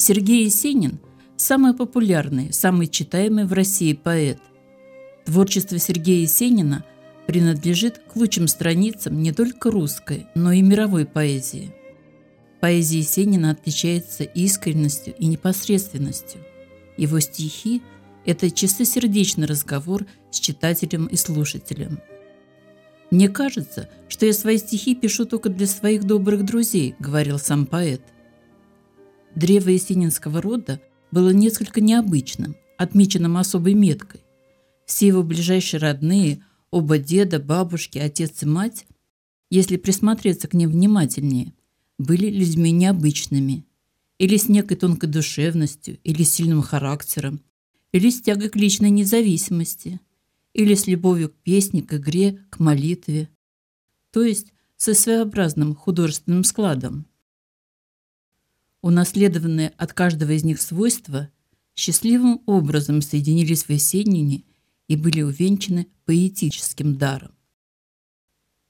Сергей Есенин – самый популярный, самый читаемый в России поэт. Творчество Сергея Есенина принадлежит к лучшим страницам не только русской, но и мировой поэзии. Поэзия Есенина отличается искренностью и непосредственностью. Его стихи – это чистосердечный разговор с читателем и слушателем. «Мне кажется, что я свои стихи пишу только для своих добрых друзей», – говорил сам поэт. Древо есенинского рода было несколько необычным, отмеченным особой меткой. Все его ближайшие родные – Оба деда, бабушки, отец и мать, если присмотреться к ним внимательнее, были людьми необычными, или с некой тонкой душевностью, или сильным характером, или с тягой к личной независимости, или с любовью к песне, к игре, к молитве, то есть со своеобразным художественным складом. Унаследованные от каждого из них свойства счастливым образом соединились в Есенине и были увенчаны поэтическим даром.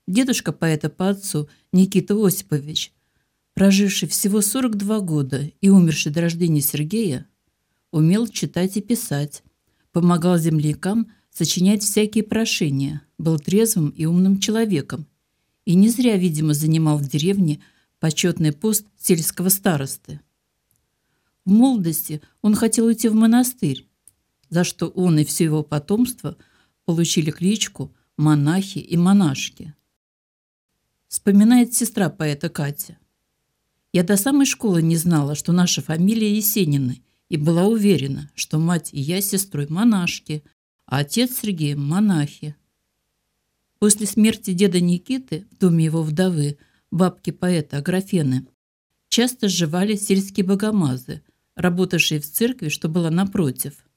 Дедушка поэта по отцу Никита Осипович, проживший всего 42 года и умерший до рождения Сергея, умел читать и писать, помогал землякам сочинять всякие прошения, был трезвым и умным человеком и не зря, видимо, занимал в деревне почетный пост сельского старосты. В молодости он хотел уйти в монастырь, за что он и все его потомство получили кличку монахи и монашки. Вспоминает сестра поэта Катя. Я до самой школы не знала, что наша фамилия Есенины, и была уверена, что мать и я с сестрой монашки, а отец Сергей – монахи. После смерти деда Никиты в доме его вдовы, бабки поэта Аграфены, часто сживали сельские богомазы, работавшие в церкви, что была напротив –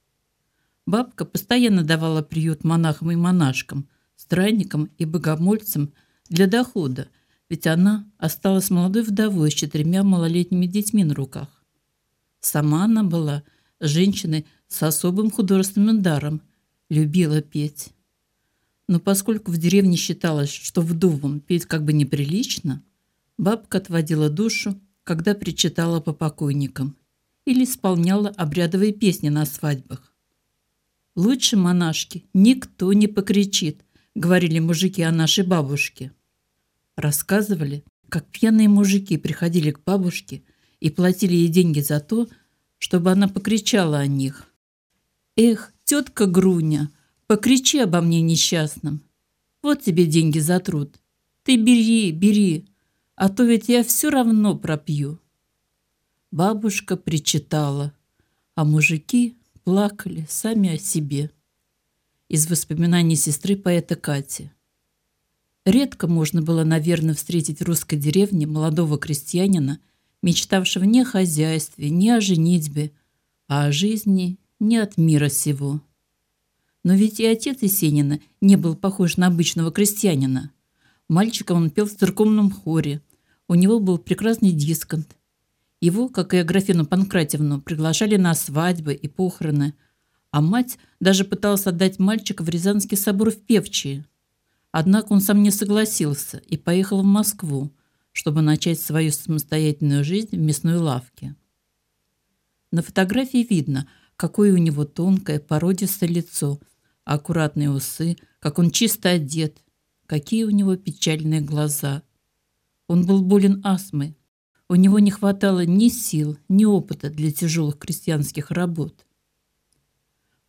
Бабка постоянно давала приют монахам и монашкам, странникам и богомольцам для дохода, ведь она осталась молодой вдовой с четырьмя малолетними детьми на руках. Сама она была женщиной с особым художественным даром, любила петь. Но поскольку в деревне считалось, что вдовам петь как бы неприлично, бабка отводила душу, когда причитала по покойникам или исполняла обрядовые песни на свадьбах. Лучше монашки никто не покричит, говорили мужики о нашей бабушке. Рассказывали, как пьяные мужики приходили к бабушке и платили ей деньги за то, чтобы она покричала о них. «Эх, тетка Груня, покричи обо мне несчастным. Вот тебе деньги за труд. Ты бери, бери, а то ведь я все равно пропью». Бабушка причитала, а мужики плакали сами о себе. Из воспоминаний сестры поэта Кати. Редко можно было, наверное, встретить в русской деревне молодого крестьянина, мечтавшего не о хозяйстве, не о женитьбе, а о жизни не от мира сего. Но ведь и отец Есенина не был похож на обычного крестьянина. Мальчиком он пел в церковном хоре. У него был прекрасный дисконт. Его, как и Аграфену Панкратьевну, приглашали на свадьбы и похороны, а мать даже пыталась отдать мальчика в Рязанский собор в Певчие. Однако он сам не согласился и поехал в Москву, чтобы начать свою самостоятельную жизнь в мясной лавке. На фотографии видно, какое у него тонкое, породистое лицо, аккуратные усы, как он чисто одет, какие у него печальные глаза. Он был болен астмой, у него не хватало ни сил, ни опыта для тяжелых крестьянских работ.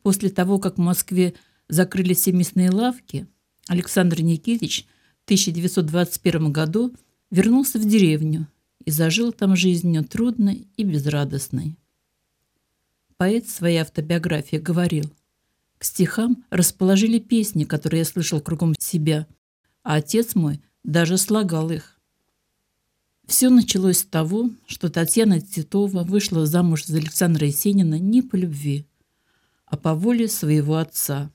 После того, как в Москве закрыли все мясные лавки, Александр Никитич в 1921 году вернулся в деревню и зажил там жизнью трудной и безрадостной. Поэт в своей автобиографии говорил, «К стихам расположили песни, которые я слышал кругом себя, а отец мой даже слагал их. Все началось с того, что Татьяна Титова вышла замуж за Александра Есенина не по любви, а по воле своего отца.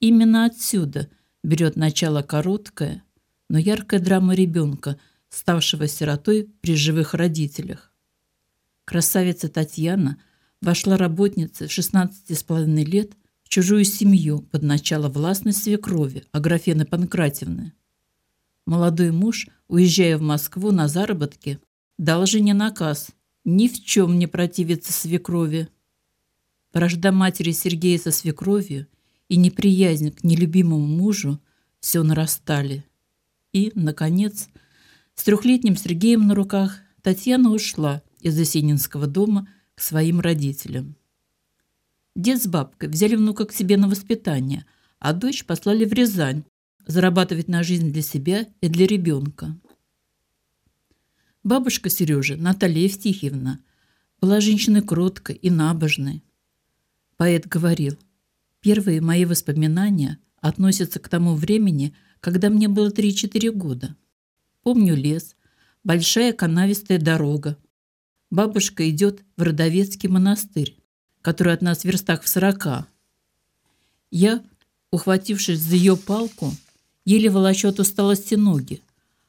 Именно отсюда берет начало короткая, но яркая драма ребенка, ставшего сиротой при живых родителях. Красавица Татьяна вошла работницей в 16,5 лет чужую семью под начало властной свекрови Аграфены Панкратьевны. Молодой муж, уезжая в Москву на заработки, дал жене наказ ни в чем не противиться свекрови. Вражда матери Сергея со свекровью и неприязнь к нелюбимому мужу все нарастали. И, наконец, с трехлетним Сергеем на руках Татьяна ушла из Осенинского дома к своим родителям. Дед с бабкой взяли внука к себе на воспитание, а дочь послали в Рязань зарабатывать на жизнь для себя и для ребенка. Бабушка Сережи, Наталья Евтихиевна, была женщиной кроткой и набожной. Поэт говорил, первые мои воспоминания относятся к тому времени, когда мне было 3-4 года. Помню лес, большая канавистая дорога. Бабушка идет в Родовецкий монастырь, который от нас в верстах в сорока. Я, ухватившись за ее палку, еле волочу усталости ноги,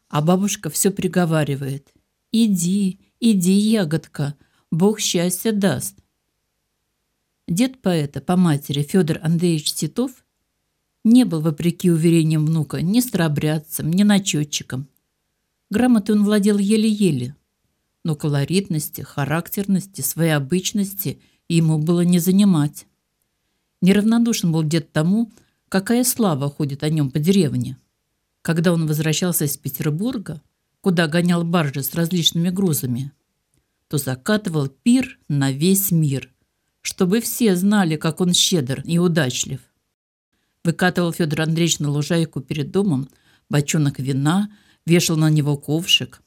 а бабушка все приговаривает. «Иди, иди, ягодка, Бог счастья даст». Дед поэта по матери Федор Андреевич Титов не был, вопреки уверениям внука, ни старобрядцем, ни начетчиком. Грамоты он владел еле-еле, но колоритности, характерности, своей обычности ему было не занимать. Неравнодушен был дед тому, какая слава ходит о нем по деревне. Когда он возвращался из Петербурга, куда гонял баржи с различными грузами, то закатывал пир на весь мир, чтобы все знали, как он щедр и удачлив. Выкатывал Федор Андреевич на лужайку перед домом бочонок вина, вешал на него ковшик.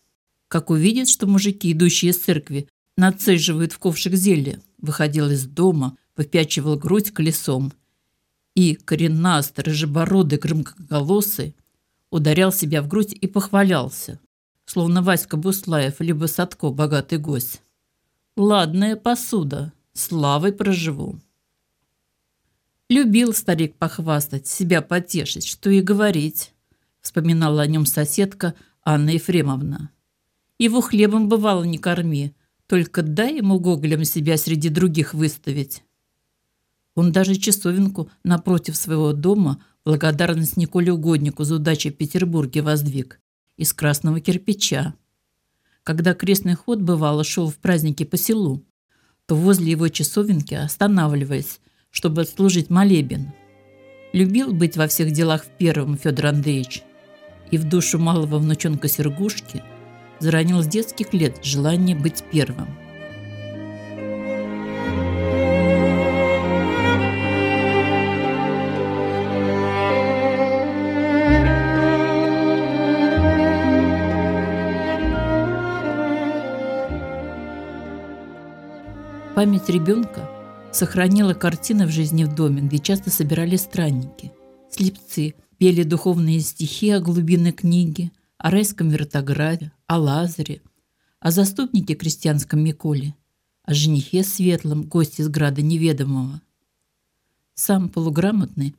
Как увидит, что мужики, идущие из церкви, нацеживают в ковшик зелье, выходил из дома, выпячивал грудь колесом и, коренастый, рыжебородый, громкоголосый, ударял себя в грудь и похвалялся, словно Васька Буслаев либо Садко, богатый гость. «Ладная посуда, славой проживу». Любил старик похвастать, себя потешить, что и говорить, вспоминала о нем соседка Анна Ефремовна. Его хлебом бывало не корми, только дай ему гоголем себя среди других выставить. Он даже часовенку напротив своего дома благодарность Николе Угоднику за удачу в Петербурге воздвиг из красного кирпича. Когда крестный ход бывало шел в праздники по селу, то возле его часовенки, останавливаясь, чтобы отслужить молебен. Любил быть во всех делах в первом Федор Андреевич, и в душу малого внученка Сергушки заронил с детских лет желание быть первым. Память ребенка сохранила картины в жизни в доме, где часто собирались странники. Слепцы пели духовные стихи о глубинной книге, о райском вертограве, о Лазаре, о заступнике крестьянском Миколе, о женихе светлом, госте из града неведомого. Сам полуграмотный,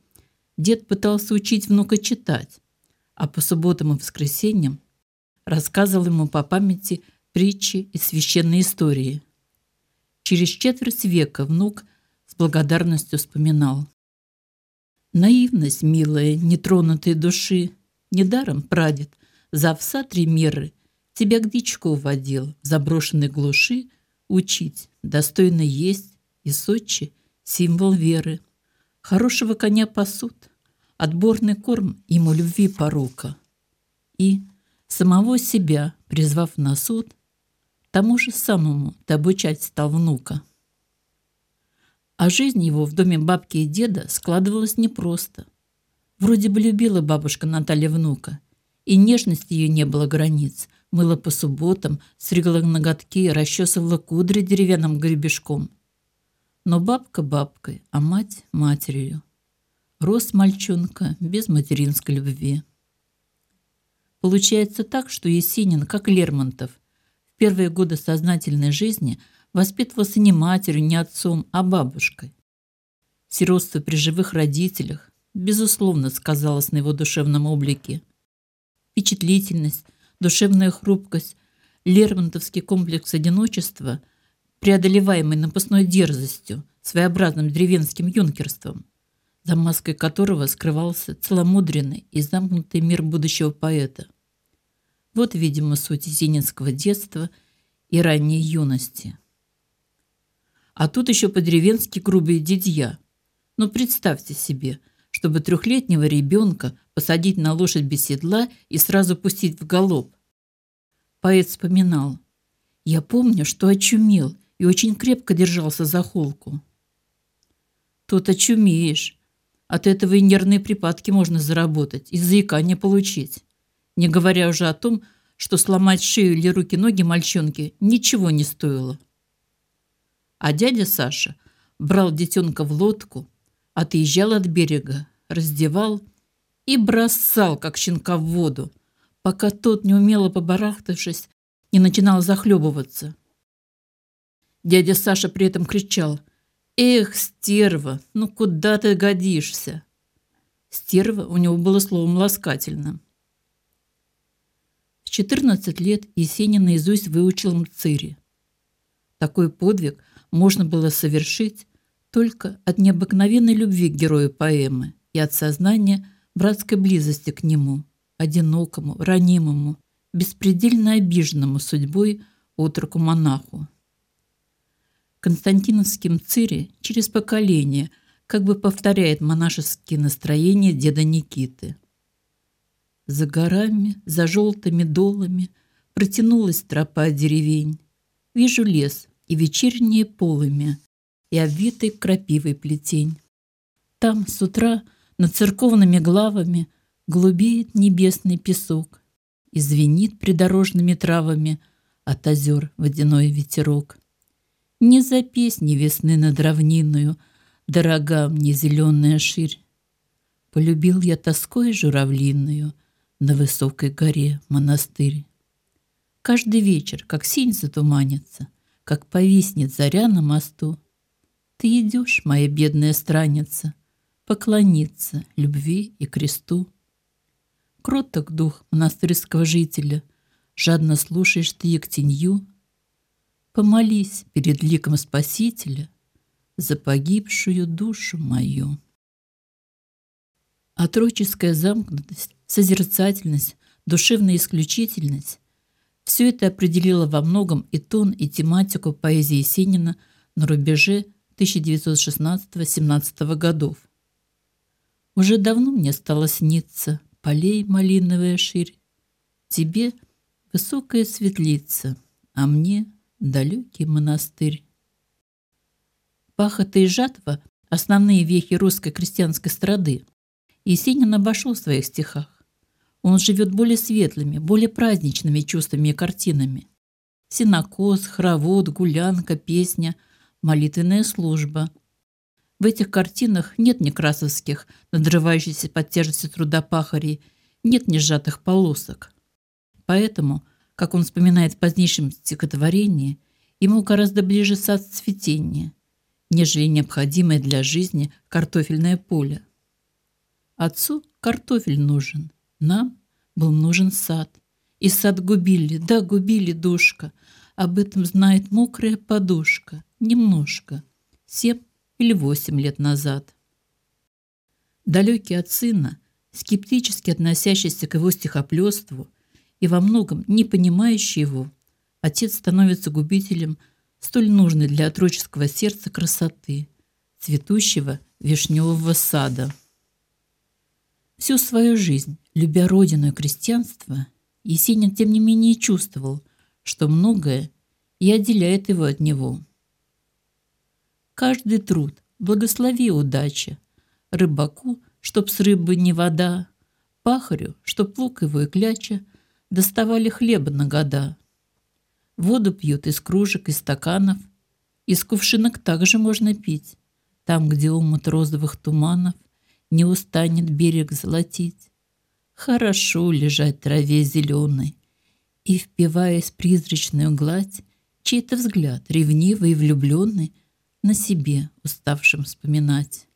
дед пытался учить внука читать, а по субботам и воскресеньям рассказывал ему по памяти притчи и священные истории – Через четверть века внук с благодарностью вспоминал. Наивность, милая, нетронутой души, Недаром прадед за овса три меры Тебя к дичку водил, в заброшенной глуши Учить, достойно есть и Сочи — символ веры. Хорошего коня пасут, отборный корм ему любви порука. И, самого себя призвав на суд — Тому же самому ты обучать стал внука. А жизнь его в доме бабки и деда складывалась непросто. Вроде бы любила бабушка Наталья внука, и нежности ее не было границ. Мыла по субботам, стригла ноготки, расчесывала кудри деревянным гребешком. Но бабка бабкой, а мать матерью. Рос мальчонка без материнской любви. Получается так, что Есенин, как Лермонтов, первые годы сознательной жизни воспитывался не матерью, не отцом, а бабушкой. Сиротство при живых родителях, безусловно, сказалось на его душевном облике. Впечатлительность, душевная хрупкость, лермонтовский комплекс одиночества, преодолеваемый напускной дерзостью, своеобразным деревенским юнкерством, за маской которого скрывался целомудренный и замкнутый мир будущего поэта – вот, видимо, суть зенинского детства и ранней юности. А тут еще по-деревенски грубые дядья. Но ну, представьте себе, чтобы трехлетнего ребенка посадить на лошадь без седла и сразу пустить в галоп. Поэт вспоминал. «Я помню, что очумел и очень крепко держался за холку». «Тут очумеешь. От этого и нервные припадки можно заработать, и заикание получить. Не говоря уже о том, что сломать шею или руки-ноги мальчонки ничего не стоило. А дядя Саша брал детенка в лодку, отъезжал от берега, раздевал и бросал, как щенка в воду, пока тот, неумело побарахтавшись, не начинал захлебываться. Дядя Саша при этом кричал – Эх, стерва, ну куда ты годишься? Стерва у него было словом ласкательным. В 14 лет Есенин наизусть выучил Мцири. Такой подвиг можно было совершить только от необыкновенной любви к герою поэмы и от сознания братской близости к нему, одинокому, ранимому, беспредельно обиженному судьбой отроку-монаху. Константиновским цире через поколение как бы повторяет монашеские настроения деда Никиты. За горами, за желтыми долами протянулась тропа деревень. Вижу лес и вечерние полыми, и обвитый крапивой плетень. Там с утра над церковными главами глубеет небесный песок и придорожными травами от озер водяной ветерок. Не за песни весны над равниною, Дорога мне зеленая ширь. Полюбил я тоской журавлиную На высокой горе монастырь. Каждый вечер, как синь затуманится, Как повиснет заря на мосту, Ты идешь, моя бедная страница, Поклониться любви и кресту. Кроток дух монастырского жителя, Жадно слушаешь ты Ектенью, Помолись перед ликом Спасителя за погибшую душу мою. Отроческая замкнутость, созерцательность, душевная исключительность – все это определило во многом и тон, и тематику поэзии Есенина на рубеже 1916-17 годов. Уже давно мне стало сниться полей малиновая ширь, тебе высокая светлица, а мне далекий монастырь. Пахота и жатва – основные вехи русской крестьянской страды. Есенин обошел в своих стихах. Он живет более светлыми, более праздничными чувствами и картинами. Синокос, хоровод, гулянка, песня, молитвенная служба. В этих картинах нет некрасовских, надрывающихся под тяжестью труда пахарей, нет несжатых полосок. Поэтому – как он вспоминает в позднейшем стихотворении, ему гораздо ближе сад цветения, нежели необходимое для жизни картофельное поле. Отцу картофель нужен, нам был нужен сад. И сад губили, да, губили, душка. Об этом знает мокрая подушка. Немножко. Семь или восемь лет назад. Далекий от сына, скептически относящийся к его стихоплёству, и во многом не понимающий его, отец становится губителем столь нужной для отроческого сердца красоты, цветущего вишневого сада. Всю свою жизнь, любя родину и крестьянство, Есенин тем не менее чувствовал, что многое и отделяет его от него. Каждый труд, благослови удача, рыбаку, чтоб с рыбы не вода, пахарю, чтоб лук его и кляча, доставали хлеба на года. Воду пьют из кружек и стаканов. Из кувшинок также можно пить. Там, где умут розовых туманов, не устанет берег золотить. Хорошо лежать в траве зеленой и, впиваясь призрачную гладь, чей-то взгляд, ревнивый и влюбленный, на себе уставшим вспоминать.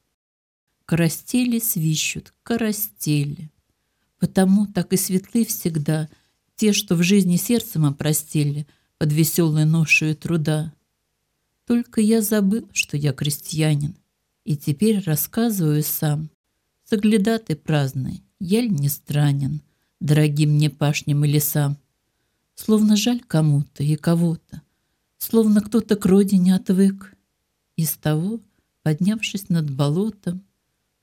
Карастели свищут, карастели. Потому так и светлы всегда — те, что в жизни сердцем опростили под веселой ношею труда. Только я забыл, что я крестьянин, и теперь рассказываю сам. Соглядатый праздный, ель не странен, дорогим мне пашням и лесам. Словно жаль кому-то и кого-то, словно кто-то к родине отвык. Из того, поднявшись над болотом,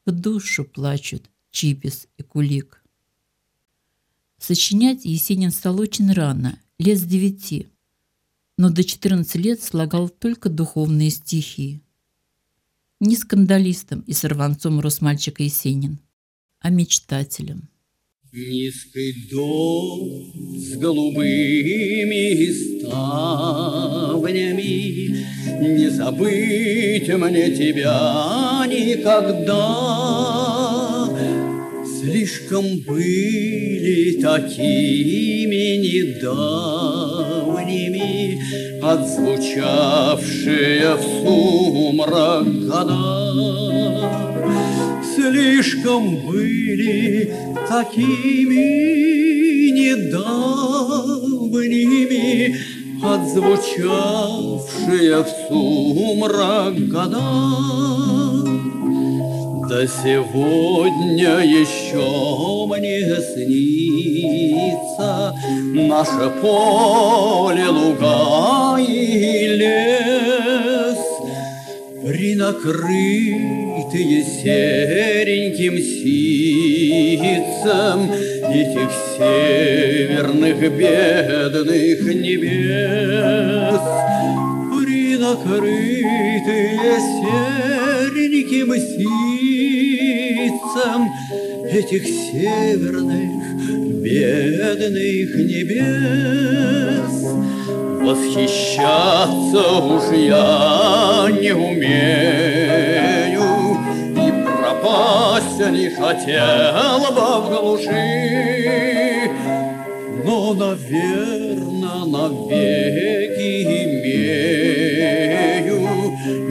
в душу плачут Чибис и Кулик. Сочинять Есенин стал очень рано, лет с девяти, но до 14 лет слагал только духовные стихи. Не скандалистом и сорванцом рос мальчик Есенин, а мечтателем. Низкий дом с голубыми ставнями, Не забыть мне тебя никогда. Слишком были такими недавними, Отзвучавшие в сумрак года слишком были такими недавними, отзвучавшие в сумрак года. Да сегодня еще мне снится Наше поле, луга и лес, Принакрытые сереньким ситцем Этих северных бедных небес. Принакрытые сереньким ситцем Этих северных бедных небес. Восхищаться уж я не умею И пропасть не хотел бы в глуши Но, наверное, навеки имею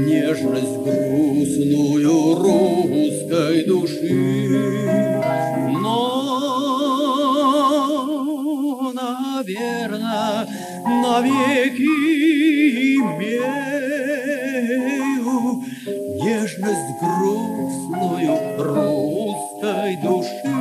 Нежность грустную русской души наверное, навеки имею нежность грустную русской души.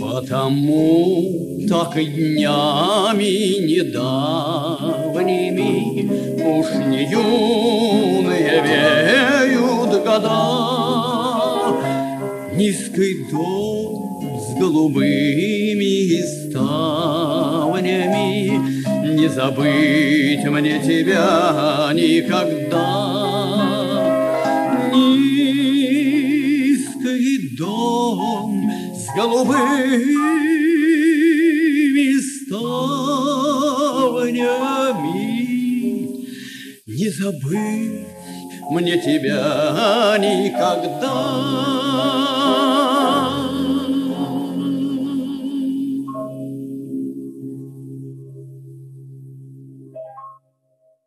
Потому так днями недавними Уж не юные веют года. Низкий дом с голубыми ставнями, Не забыть мне тебя никогда. Низкий дом с голубыми забыть мне тебя никогда.